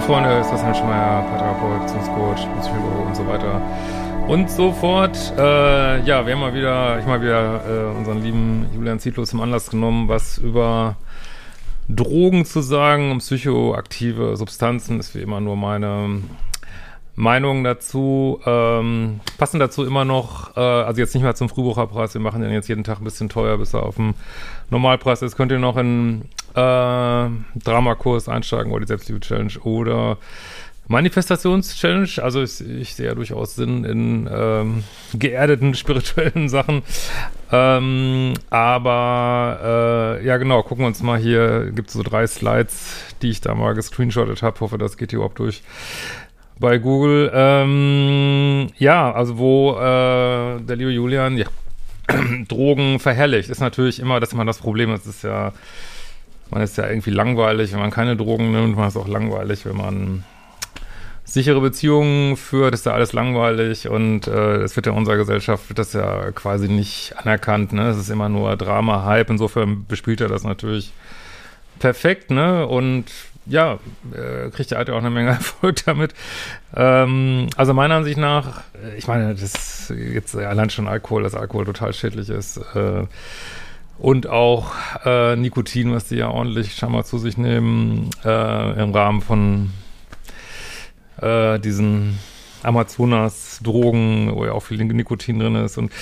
Freunde, ist das Herr Schmeier, Paartherapeut, Beziehungscoach, Psychologe und so weiter und so fort. Äh, ja, wir haben mal wieder, ich mal wieder äh, unseren lieben Julian Zietlow zum Anlass genommen, was über Drogen zu sagen, um psychoaktive Substanzen, ist wie immer nur meine Meinung dazu. Ähm, passen dazu immer noch, äh, also jetzt nicht mal zum Frühbucherpreis, wir machen den jetzt jeden Tag ein bisschen teuer, bis er auf dem Normalpreis ist. Könnt ihr noch in äh, Dramakurs einsteigen oder die Selbstliebe-Challenge oder Manifestations-Challenge. Also ich, ich, sehe ja durchaus Sinn in ähm, geerdeten spirituellen Sachen. Ähm, aber äh, ja genau, gucken wir uns mal hier, gibt es so drei Slides, die ich da mal gescreenshottet habe. Hoffe, das geht hier überhaupt durch bei Google. Ähm, ja, also wo äh, der liebe Julian ja, Drogen verherrlicht, ist natürlich immer, dass man das Problem ist, ist ja, man ist ja irgendwie langweilig, wenn man keine Drogen nimmt, man ist auch langweilig, wenn man sichere Beziehungen führt, ist ja alles langweilig und äh, wird ja in unserer Gesellschaft wird das ja quasi nicht anerkannt, ne? Es ist immer nur Drama, Hype, insofern bespielt er das natürlich perfekt, ne? Und ja, äh, kriegt der Alte auch eine Menge Erfolg damit. Ähm, also meiner Ansicht nach, äh, ich meine, das jetzt allein schon Alkohol, dass Alkohol total schädlich ist. Äh, und auch äh, Nikotin, was die ja ordentlich scheinbar zu sich nehmen, äh, im Rahmen von äh, diesen Amazonas-Drogen, wo ja auch viel Nikotin drin ist und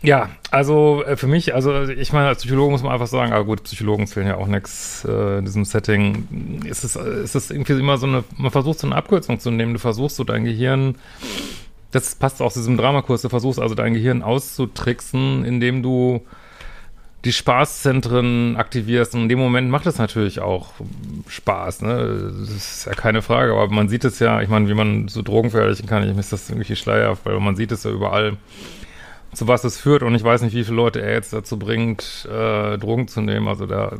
ja, also äh, für mich, also ich meine, als Psychologe muss man einfach sagen, aber gut, Psychologen zählen ja auch nichts äh, in diesem Setting. Ist es, ist es irgendwie immer so eine, man versucht so eine Abkürzung zu nehmen, du versuchst so dein Gehirn, das passt auch zu diesem Dramakurs, du versuchst also dein Gehirn auszutricksen, indem du die Spaßzentren aktivierst und in dem Moment macht es natürlich auch Spaß, ne? Das ist ja keine Frage, aber man sieht es ja, ich meine, wie man so Drogen verherrlichen kann, ich mir ist das irgendwie schleierhaft, weil man sieht es ja überall zu was es führt und ich weiß nicht, wie viele Leute er jetzt dazu bringt, äh, Drogen zu nehmen. Also da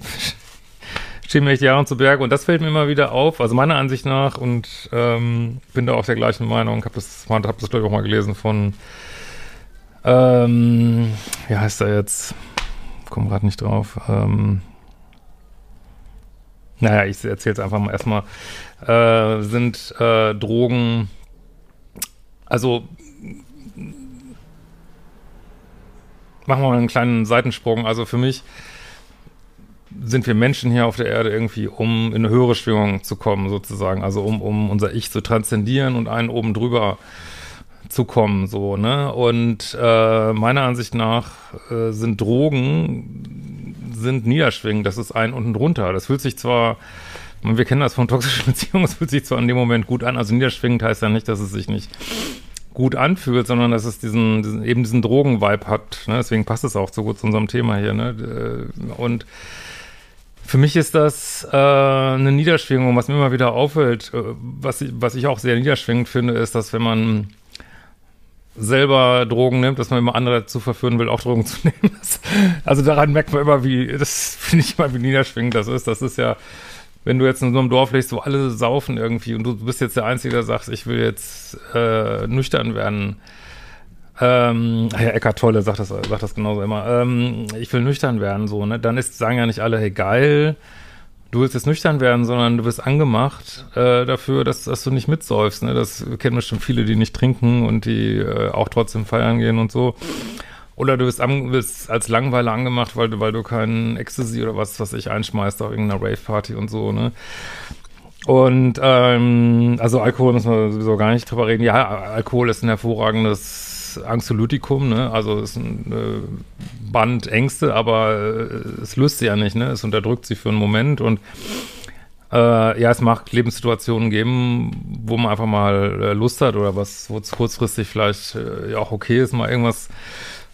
stehen mir echt Jahre zu Berge und das fällt mir immer wieder auf. Also meiner Ansicht nach und ähm, bin da auch der gleichen Meinung. Habe das, hab das glaube ich auch mal gelesen von, ähm, wie heißt er jetzt? Komme gerade nicht drauf. Ähm, naja, ich erzähle es einfach mal erstmal. Äh, sind äh, Drogen, also machen wir mal einen kleinen Seitensprung. Also für mich sind wir Menschen hier auf der Erde irgendwie, um in eine höhere Schwingung zu kommen, sozusagen. Also um, um unser Ich zu transzendieren und einen oben drüber zu kommen, so, ne? Und äh, meiner Ansicht nach äh, sind Drogen sind niederschwingend, das ist ein unten drunter. Das fühlt sich zwar, wir kennen das von toxischen Beziehungen, es fühlt sich zwar in dem Moment gut an, also niederschwingend heißt ja nicht, dass es sich nicht gut anfühlt, sondern dass es diesen, diesen eben diesen Drogen-Vibe hat. Ne? Deswegen passt es auch so gut zu unserem Thema hier. Ne? Äh, und für mich ist das äh, eine Niederschwingung, was mir immer wieder auffällt, äh, was, ich, was ich auch sehr niederschwingend finde, ist, dass wenn man selber Drogen nimmt, dass man immer andere dazu verführen will, auch Drogen zu nehmen. Das, also daran merkt man immer, wie, das finde ich immer, wie niederschwingend das ist. Das ist ja wenn du jetzt in so einem Dorf lebst, wo alle saufen irgendwie und du bist jetzt der Einzige, der sagt, ich will jetzt äh, nüchtern werden. Ähm, ja, Eckart Tolle sagt das, sagt das genauso immer. Ähm, ich will nüchtern werden, so, ne? Dann ist, sagen ja nicht alle, hey, geil, du willst jetzt nüchtern werden, sondern du wirst angemacht äh, dafür, dass, dass du nicht mitsäufst, ne? Das kennen bestimmt viele, die nicht trinken und die äh, auch trotzdem feiern gehen und so. Oder du bist, an, bist als Langweiler angemacht, weil du, weil du keinen Ecstasy oder was, was ich einschmeißt auf irgendeiner Rave-Party und so, ne? Und ähm, also Alkohol müssen wir sowieso gar nicht drüber reden. Ja, Alkohol ist ein hervorragendes Anxiolytikum, ne? Also es ist ein äh, Band Ängste, aber äh, es löst sie ja nicht, ne? Es unterdrückt sie für einen Moment und Äh, ja, es mag Lebenssituationen geben, wo man einfach mal äh, Lust hat oder was, wo es kurzfristig vielleicht äh, ja auch okay ist, mal irgendwas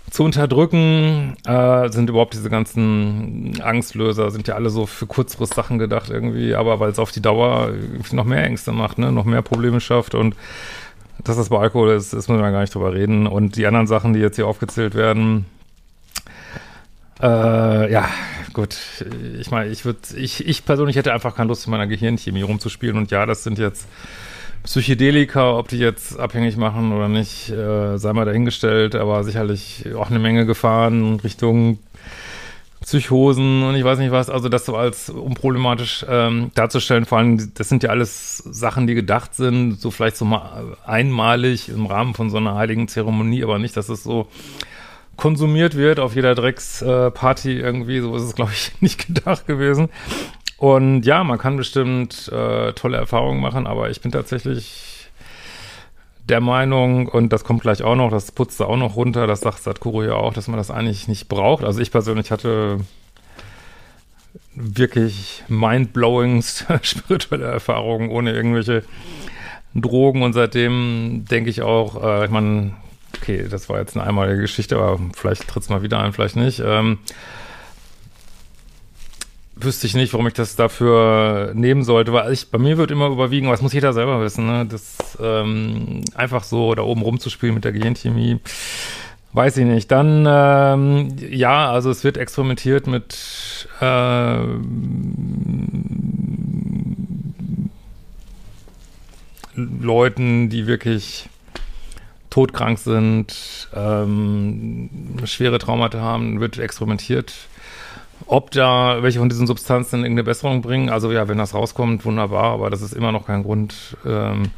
zu unterdrücken. Äh, sind überhaupt diese ganzen Angstlöser, sind ja alle so für kurzfristig Sachen gedacht irgendwie, aber weil es auf die Dauer noch mehr Ängste macht, ne, noch mehr Probleme schafft und dass das bei Alkohol ist, ist müssen wir gar nicht drüber reden. Und die anderen Sachen, die jetzt hier aufgezählt werden, äh, ja, gut. Ich meine, ich würde, ich, ich persönlich hätte einfach keine Lust, in meiner Gehirnchemie rumzuspielen. Und ja, das sind jetzt Psychedelika, ob die jetzt abhängig machen oder nicht, äh, sei mal dahingestellt, aber sicherlich auch eine Menge Gefahren Richtung Psychosen und ich weiß nicht was, also das so als unproblematisch ähm, darzustellen, vor allem, das sind ja alles Sachen, die gedacht sind, so vielleicht so mal einmalig im Rahmen von so einer heiligen Zeremonie, aber nicht, dass es so konsumiert wird auf jeder Drecksparty äh, irgendwie. So ist es, glaube ich, nicht gedacht gewesen. Und ja, man kann bestimmt äh, tolle Erfahrungen machen, aber ich bin tatsächlich der Meinung, und das kommt gleich auch noch, das putzt auch noch runter, das sagt Sadhguru ja auch, dass man das eigentlich nicht braucht. Also ich persönlich hatte wirklich mindblowing spirituelle Erfahrungen ohne irgendwelche Drogen und seitdem denke ich auch, äh, ich meine, okay, das war jetzt eine einmalige Geschichte, aber vielleicht tritt es mal wieder ein, vielleicht nicht. Ähm, wüsste ich nicht, warum ich das dafür nehmen sollte, weil ich, bei mir wird immer überwiegen, was muss jeder selber wissen, ne? Das ähm, einfach so da oben rumzuspielen mit der Gehirnchemie, weiß ich nicht. Dann, ähm, ja, also es wird experimentiert mit äh, Leuten, die wirklich todkrank sind, ähm, schwere Traumata haben, wird experimentiert. Ob da welche von diesen Substanzen irgendeine Besserung bringen, also ja, wenn das rauskommt, wunderbar, aber das ist immer noch kein Grund, ähm,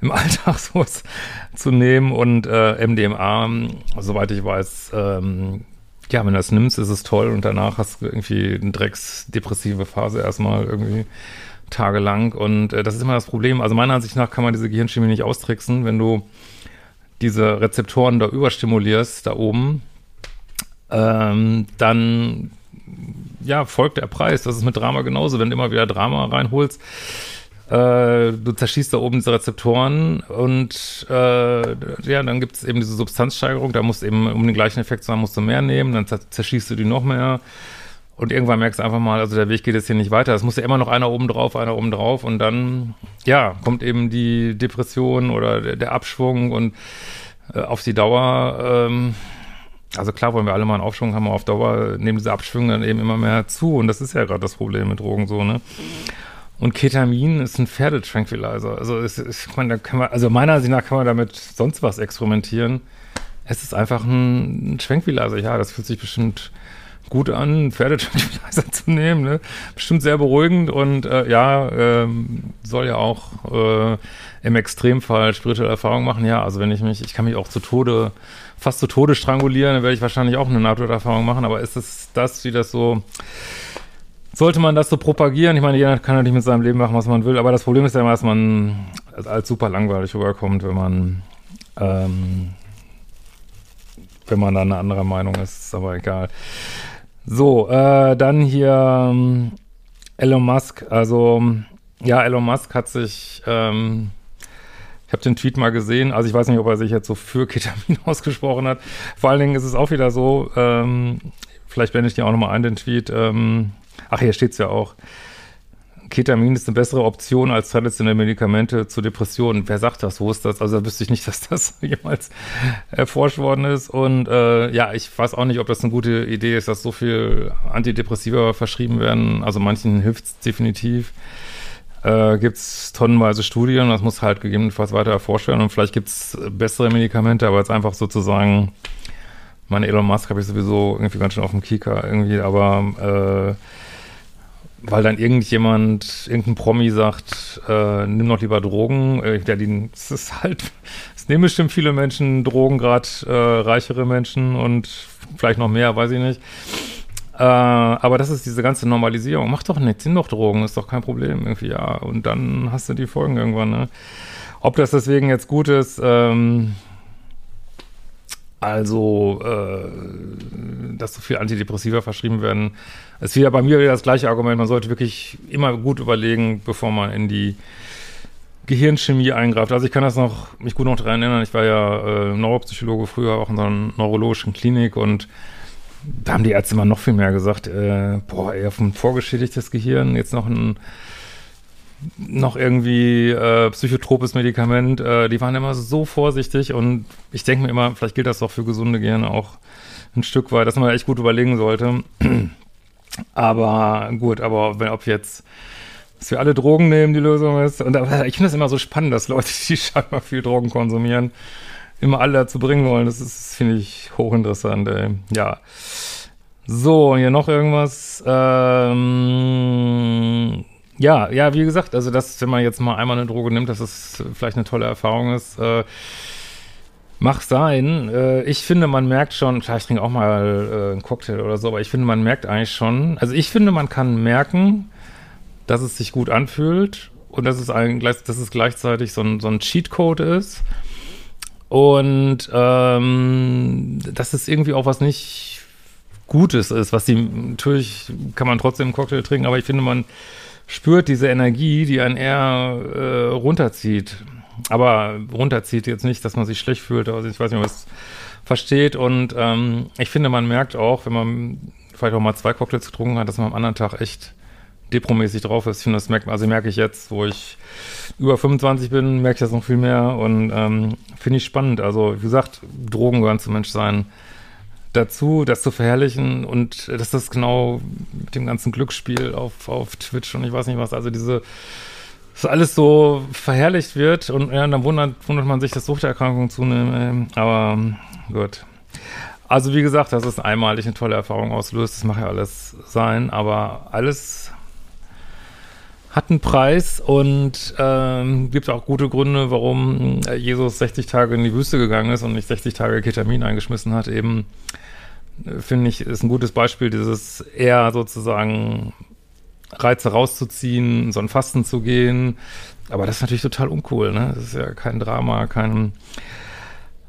im Alltag sowas zu nehmen. Und äh, MDMA, soweit ich weiß, ähm, ja, wenn du das nimmst, ist es toll und danach hast du irgendwie eine drecksdepressive Phase erstmal irgendwie tagelang. Und äh, das ist immer das Problem. Also meiner Ansicht nach kann man diese Gehirnchemie nicht austricksen, wenn du diese Rezeptoren da überstimulierst, da oben, ähm, dann ja, folgt der Preis. Das ist mit Drama genauso. Wenn du immer wieder Drama reinholst, äh, du zerschießt da oben diese Rezeptoren und äh, ja, dann gibt es eben diese Substanzsteigerung. Da musst du eben, um den gleichen Effekt zu haben, musst du mehr nehmen, dann zerschießt du die noch mehr. Und irgendwann merkst du einfach mal, also der Weg geht jetzt hier nicht weiter. Es muss ja immer noch einer oben drauf, einer oben drauf. Und dann, ja, kommt eben die Depression oder der, der Abschwung und äh, auf die Dauer, ähm, also klar wollen wir alle mal einen Aufschwung haben, aber auf Dauer nehmen diese Abschwünge dann eben immer mehr zu. Und das ist ja gerade das Problem mit Drogen so, ne? Und Ketamin ist ein Pferdetranquilizer. Also, es, ich meine, da kann man, also meiner Ansicht nach kann man damit sonst was experimentieren. Es ist einfach ein, ein Tranquilizer. Ja, das fühlt sich bestimmt gut an, Pferdetranquilizer zu nehmen. Ne? Bestimmt sehr beruhigend und äh, ja, ähm, soll ja auch äh, im Extremfall spirituelle Erfahrungen machen. Ja, also wenn ich mich, ich kann mich auch zu Tode, fast zu Tode strangulieren, dann werde ich wahrscheinlich auch eine Nahtoderfahrung machen. Aber ist es das, wie das so sollte man das so propagieren? Ich meine, jeder kann natürlich mit seinem Leben machen, was man will, aber das Problem ist ja immer, dass man als super langweilig rüberkommt, wenn man ähm, wenn man da eine andere Meinung ist, ist aber egal. So, äh, dann hier ähm, Elon Musk. Also, ja, Elon Musk hat sich, ähm, ich habe den Tweet mal gesehen, also ich weiß nicht, ob er sich jetzt so für Ketamin ausgesprochen hat. Vor allen Dingen ist es auch wieder so, ähm, vielleicht blende ich dir auch nochmal ein, den Tweet. Ähm, ach, hier steht's ja auch. Ketamin ist eine bessere Option als traditionelle Medikamente zur Depression. Wer sagt das? Wo ist das? Also da wüsste ich nicht, dass das jemals erforscht worden ist. Und äh, ja, ich weiß auch nicht, ob das eine gute Idee ist, dass so viel Antidepressiva verschrieben werden. Also manchen hilft es definitiv. Äh, gibt es tonnenweise Studien, das muss halt gegebenenfalls weiter erforscht werden und vielleicht gibt es bessere Medikamente, aber jetzt einfach sozusagen, meine Elon Musk habe ich sowieso irgendwie ganz schön auf dem Kika irgendwie, aber äh, weil dann irgendjemand, irgendein Promi sagt, äh, nimm doch lieber Drogen. Äh, ja, die, es ist halt, es nehmen bestimmt viele Menschen Drogen, gerade äh, reichere Menschen und vielleicht noch mehr, weiß ich nicht. Äh, aber das ist diese ganze Normalisierung. Mach doch nichts, nimm doch Drogen, ist doch kein Problem irgendwie, ja. Und dann hast du die Folgen irgendwann, ne? Ob das deswegen jetzt gut ist, ähm, Also, äh, dass so viel Antidepressiva verschrieben werden, ist wieder bei mir wieder das gleiche Argument. Man sollte wirklich immer gut überlegen, bevor man in die Gehirnchemie eingreift. Also ich kann das noch, mich gut noch daran erinnern, ich war ja äh, Neuropsychologe früher auch in so einer neurologischen Klinik und da haben die Ärzte immer noch viel mehr gesagt, äh, boah, ey, auf ein vorgeschädigtes Gehirn, jetzt noch ein noch irgendwie äh, psychotropes Medikament, äh, die waren immer so vorsichtig und ich denke mir immer, vielleicht gilt das doch für gesunde Gehirne auch ein Stück weit, dass man echt gut überlegen sollte. aber gut, aber wenn, ob jetzt dass wir alle Drogen nehmen, die Lösung ist. Und aber ich finde das immer so spannend, dass Leute, die scheinbar viel Drogen konsumieren, immer alle dazu bringen wollen. Das ist, finde ich, hochinteressant, ey. Ja. So, hier noch irgendwas. Ähm, ja, ja, wie gesagt, also das, wenn man jetzt mal einmal eine Droge nimmt, dass es vielleicht eine tolle Erfahrung ist. Äh, Mach sein. Äh, ich finde, man merkt schon, klar, ich trinke auch mal äh, einen Cocktail oder so, aber ich finde, man merkt eigentlich schon, also ich finde, man kann merken, dass es sich gut anfühlt und dass es, ein, dass es gleichzeitig so ein, so ein Cheatcode ist. Und ähm, dass es irgendwie auch was nicht Gutes ist, was die, natürlich kann man trotzdem einen Cocktail trinken, aber ich finde, man spürt diese Energie, die einen eher äh, runterzieht. Aber runterzieht jetzt nicht, dass man sich schlecht fühlt, also ich weiß nicht, ob es versteht. Und ähm, ich finde, man merkt auch, wenn man vielleicht auch mal zwei Cocktails getrunken hat, dass man am anderen Tag echt depromäßig drauf ist. Ich finde, das merkt also merke ich jetzt, wo ich über 25 bin, merke ich das noch viel mehr und ähm, finde ich spannend. Also, wie gesagt, Drogen gehören zum Menschsein dazu, das zu verherrlichen und dass das genau mit dem ganzen Glücksspiel auf, auf Twitch und ich weiß nicht was, also diese dass alles so verherrlicht wird und ja, dann wundert, wundert man sich, dass Suchterkrankungen zunehmen, aber gut. Also wie gesagt, das ist einmalig eine tolle Erfahrung auslöst, das macht ja alles sein, aber alles hat einen Preis und ähm, gibt auch gute Gründe, warum äh, Jesus 60 Tage in die Wüste gegangen ist und nicht 60 Tage Ketamin eingeschmissen hat. Eben, äh, finde ich, ist ein gutes Beispiel, dieses eher sozusagen Reize rauszuziehen, so ein Fasten zu gehen. Aber das ist natürlich total uncool, ne? Das ist ja kein Drama, kein.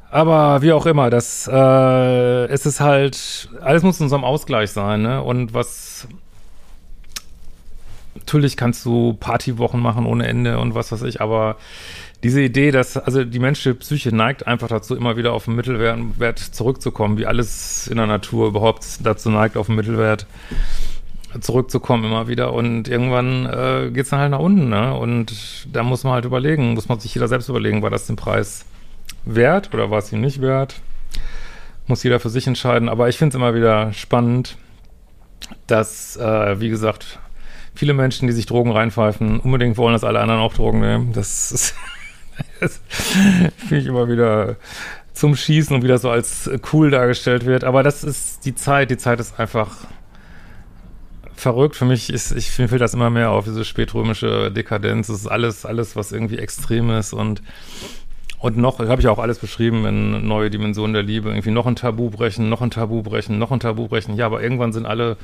Aber wie auch immer, das äh, es ist halt, alles muss in so einem Ausgleich sein, ne? Und was natürlich kannst du Partywochen machen ohne Ende und was weiß ich, aber diese Idee, dass, also die menschliche Psyche neigt einfach dazu, immer wieder auf den Mittelwert zurückzukommen, wie alles in der Natur überhaupt dazu neigt, auf den Mittelwert zurückzukommen immer wieder und irgendwann äh, geht es dann halt nach unten, ne? Und da muss man halt überlegen, muss man sich jeder selbst überlegen, war das den Preis wert oder war es ihm nicht wert? Muss jeder für sich entscheiden, aber ich finde es immer wieder spannend, dass, äh, wie gesagt, viele Menschen, die sich Drogen reinpfeifen, unbedingt wollen, dass alle anderen auch Drogen nehmen. Das, das finde ich immer wieder zum Schießen und wieder so als cool dargestellt wird. Aber das ist die Zeit. Die Zeit ist einfach verrückt. Für mich ist, ich finde das immer mehr auf diese spätrömische Dekadenz. Das ist alles, alles, was irgendwie extrem ist und und noch, habe ich auch alles beschrieben in Neue Dimensionen der Liebe, irgendwie noch ein Tabu brechen, noch ein Tabu brechen, noch ein Tabu brechen. Ja, aber irgendwann sind alle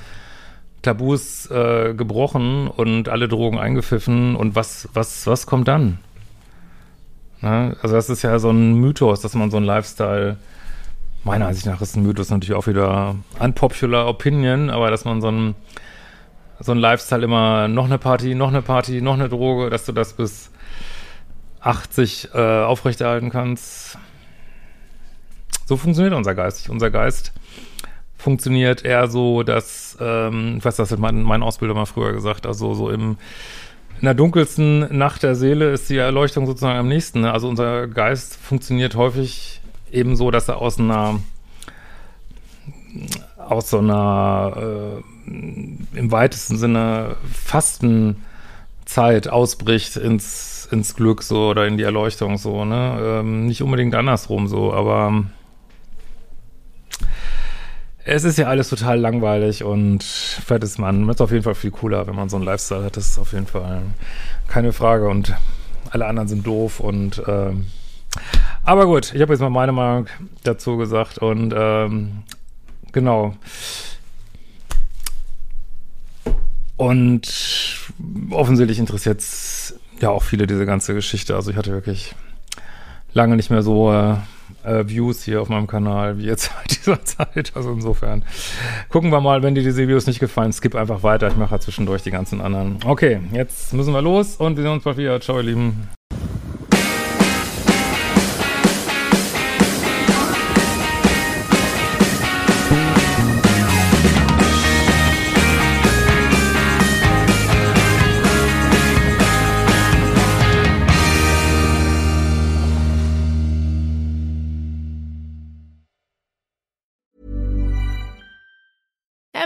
Tabus äh, gebrochen und alle Drogen eingepfiffen und was, was, was kommt dann? Ne? Also das ist ja so ein Mythos, dass man so ein Lifestyle, meiner Ansicht nach ist ein Mythos natürlich auch wieder unpopular opinion, aber dass man so ein, so ein Lifestyle immer noch eine Party, noch eine Party, noch eine Droge, dass du das bis 80 äh, aufrechterhalten kannst. So funktioniert unser Geist. Unser Geist funktioniert eher so, dass, ähm, weiß, das hat mein, mein Ausbilder mal früher gesagt, also so im in der dunkelsten Nacht der Seele ist die Erleuchtung sozusagen am nächsten. Ne? Also unser Geist funktioniert häufig eben so, dass er aus einer aus so einer äh, im weitesten Sinne Fastenzeit ausbricht ins ins Glück so oder in die Erleuchtung so, ne? Ähm, nicht unbedingt andersrum so, aber es ist ja alles total langweilig und fett ist man. Es ist auf jeden Fall viel cooler, wenn man so einen Lifestyle hat. Das ist auf jeden Fall keine Frage. Und alle anderen sind doof und ähm, aber gut, ich habe jetzt mal meine Meinung dazu gesagt und ähm, genau. Und offensichtlich interessiert es ja auch viele diese ganze Geschichte. Also ich hatte wirklich lange nicht mehr so äh, äh, Views hier auf meinem Kanal wie jetzt in dieser Zeit. Also insofern gucken wir mal, wenn dir diese Videos nicht gefallen, skip einfach weiter. Ich mache ja zwischendurch die ganzen anderen. Okay, jetzt müssen wir los und wir sehen uns bald wieder. Ciao, ihr Lieben.